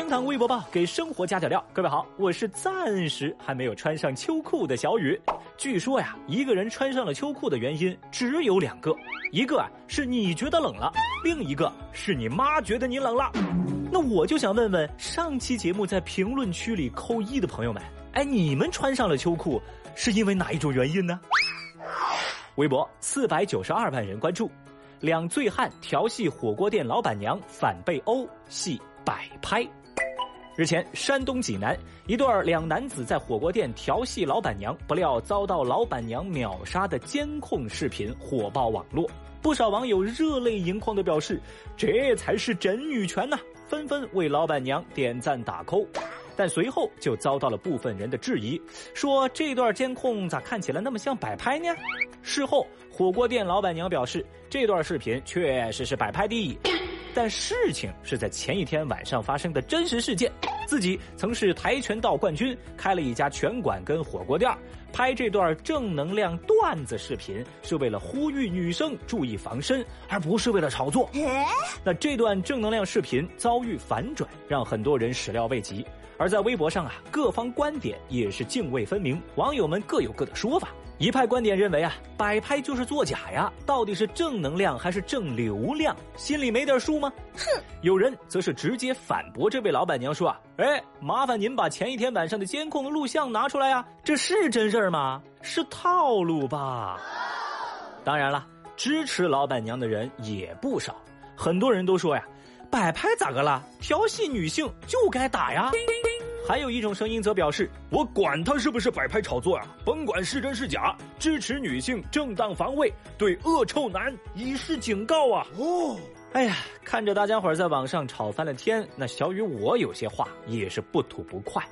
厅堂微博报给生活加点料。各位好，我是暂时还没有穿上秋裤的小雨。据说呀，一个人穿上了秋裤的原因只有两个，一个啊是你觉得冷了，另一个是你妈觉得你冷了。那我就想问问上期节目在评论区里扣一的朋友们，哎，你们穿上了秋裤是因为哪一种原因呢？微博四百九十二万人关注，两醉汉调戏火锅店老板娘反被殴，系摆拍。日前，山东济南一对两男子在火锅店调戏老板娘，不料遭到老板娘秒杀的监控视频火爆网络，不少网友热泪盈眶的表示：“这才是真女权呐！”纷纷为老板娘点赞打 call。但随后就遭到了部分人的质疑，说这段监控咋看起来那么像摆拍呢？事后，火锅店老板娘表示，这段视频确实是摆拍的，但事情是在前一天晚上发生的真实事件。自己曾是跆拳道冠军，开了一家拳馆跟火锅店，拍这段正能量段子视频是为了呼吁女生注意防身，而不是为了炒作。那这段正能量视频遭遇反转，让很多人始料未及。而在微博上啊，各方观点也是泾渭分明，网友们各有各的说法。一派观点认为啊，摆拍就是作假呀，到底是正能量还是正流量，心里没点数吗？哼！有人则是直接反驳这位老板娘说啊，哎，麻烦您把前一天晚上的监控录像拿出来呀，这是真事儿吗？是套路吧？当然了，支持老板娘的人也不少，很多人都说呀，摆拍咋个了？调戏女性就该打呀。还有一种声音则表示：“我管他是不是摆拍炒作啊，甭管是真是假，支持女性正当防卫，对恶臭男以示警告啊！”哦，哎呀，看着大家伙在网上吵翻了天，那小雨我有些话也是不吐不快。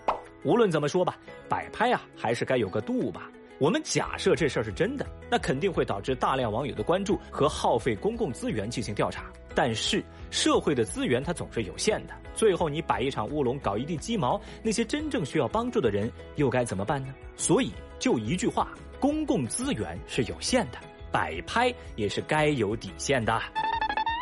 无论怎么说吧，摆拍啊还是该有个度吧。我们假设这事儿是真的，那肯定会导致大量网友的关注和耗费公共资源进行调查。但是社会的资源它总是有限的，最后你摆一场乌龙，搞一地鸡毛，那些真正需要帮助的人又该怎么办呢？所以就一句话，公共资源是有限的，摆拍也是该有底线的。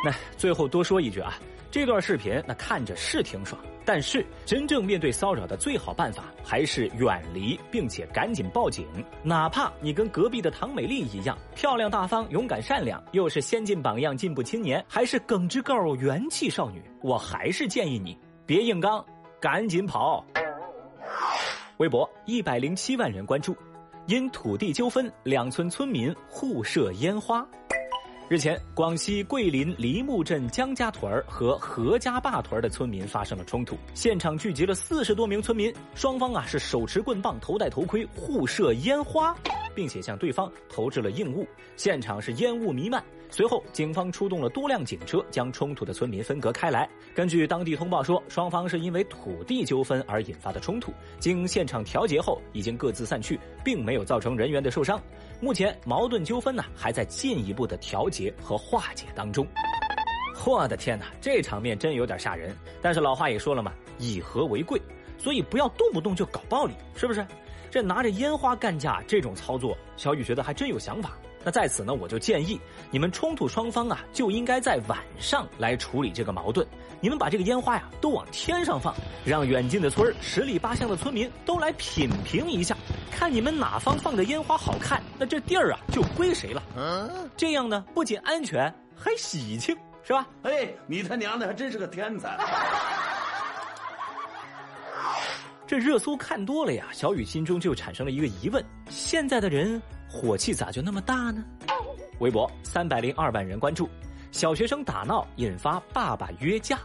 那最后多说一句啊。这段视频那看着是挺爽，但是真正面对骚扰的最好办法还是远离，并且赶紧报警。哪怕你跟隔壁的唐美丽一样漂亮大方、勇敢善良，又是先进榜样、进步青年，还是耿直 girl 元气少女，我还是建议你别硬刚，赶紧跑。微博一百零七万人关注，因土地纠纷，两村村民互射烟花。日前，广西桂林梨木镇江家屯儿和何家坝屯儿的村民发生了冲突，现场聚集了四十多名村民，双方啊是手持棍棒、头戴头盔，互射烟花，并且向对方投掷了硬物，现场是烟雾弥漫。随后，警方出动了多辆警车，将冲突的村民分隔开来。根据当地通报说，双方是因为土地纠纷而引发的冲突。经现场调解后，已经各自散去，并没有造成人员的受伤。目前，矛盾纠纷呢还在进一步的调节和化解当中。我的天哪，这场面真有点吓人。但是老话也说了嘛，以和为贵，所以不要动不动就搞暴力，是不是？这拿着烟花干架这种操作，小雨觉得还真有想法。那在此呢，我就建议你们冲突双方啊，就应该在晚上来处理这个矛盾。你们把这个烟花呀都往天上放，让远近的村十里八乡的村民都来品评一下，看你们哪方放的烟花好看，那这地儿啊就归谁了。嗯这样呢，不仅安全，还喜庆，是吧？哎，你他娘的还真是个天才！这热搜看多了呀，小雨心中就产生了一个疑问：现在的人。火气咋就那么大呢？微博三百零二万人关注，小学生打闹引发爸爸约架。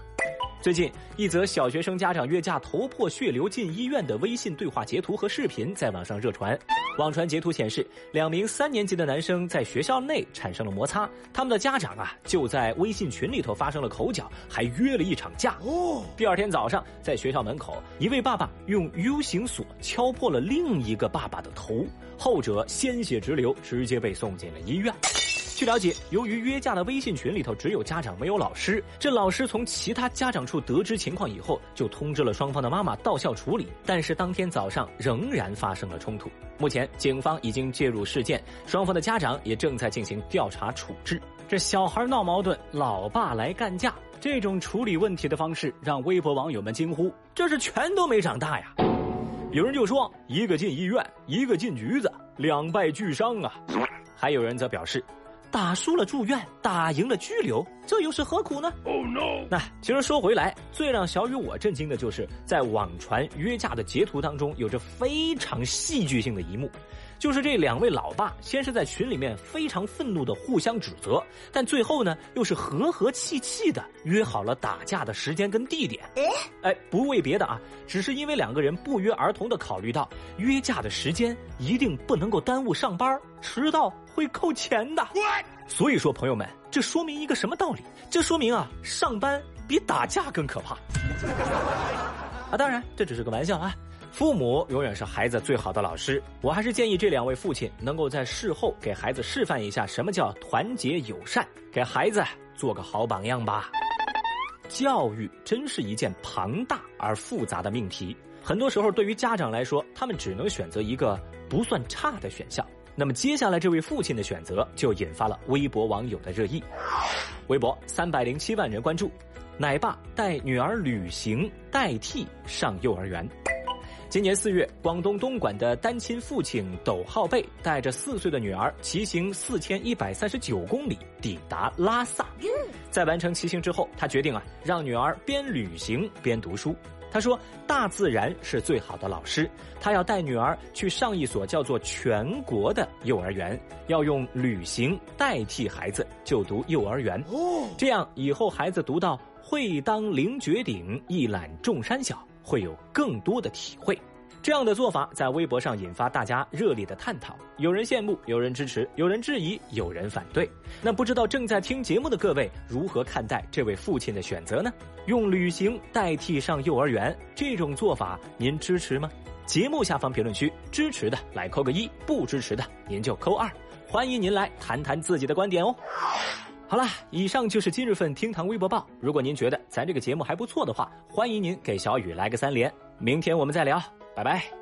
最近，一则小学生家长约架头破血流进医院的微信对话截图和视频在网上热传。网传截图显示，两名三年级的男生在学校内产生了摩擦，他们的家长啊就在微信群里头发生了口角，还约了一场架。哦，第二天早上，在学校门口，一位爸爸用 U 型锁敲破了另一个爸爸的头，后者鲜血直流，直接被送进了医院。据了解，由于约架的微信群里头只有家长没有老师，这老师从其他家长处得知情况以后，就通知了双方的妈妈到校处理。但是当天早上仍然发生了冲突。目前警方已经介入事件，双方的家长也正在进行调查处置。这小孩闹矛盾，老爸来干架，这种处理问题的方式让微博网友们惊呼：“这是全都没长大呀！”有人就说：“一个进医院，一个进局子，两败俱伤啊！”还有人则表示。打输了住院，打赢了拘留，这又是何苦呢？Oh no！那其实说回来，最让小雨我震惊的就是在网传约架的截图当中，有着非常戏剧性的一幕，就是这两位老爸先是在群里面非常愤怒的互相指责，但最后呢又是和和气气的约好了打架的时间跟地点。哎，不为别的啊，只是因为两个人不约而同的考虑到约架的时间一定不能够耽误上班，迟到。会扣钱的，所以说朋友们，这说明一个什么道理？这说明啊，上班比打架更可怕。啊，当然这只是个玩笑啊。父母永远是孩子最好的老师，我还是建议这两位父亲能够在事后给孩子示范一下什么叫团结友善，给孩子做个好榜样吧。教育真是一件庞大而复杂的命题，很多时候对于家长来说，他们只能选择一个不算差的选项。那么接下来这位父亲的选择就引发了微博网友的热议，微博三百零七万人关注，奶爸带女儿旅行代替上幼儿园。今年四月，广东东莞的单亲父亲斗浩贝带着四岁的女儿骑行四千一百三十九公里抵达拉萨，在完成骑行之后，他决定啊让女儿边旅行边读书。他说：“大自然是最好的老师。他要带女儿去上一所叫做全国的幼儿园，要用旅行代替孩子就读幼儿园。这样以后孩子读到‘会当凌绝顶，一览众山小’，会有更多的体会。”这样的做法在微博上引发大家热烈的探讨，有人羡慕，有人支持，有人质疑，有人反对。那不知道正在听节目的各位如何看待这位父亲的选择呢？用旅行代替上幼儿园这种做法，您支持吗？节目下方评论区支持的来扣个一，不支持的您就扣二。欢迎您来谈谈自己的观点哦。好了，以上就是今日份厅堂微博报。如果您觉得咱这个节目还不错的话，欢迎您给小雨来个三连。明天我们再聊。拜拜。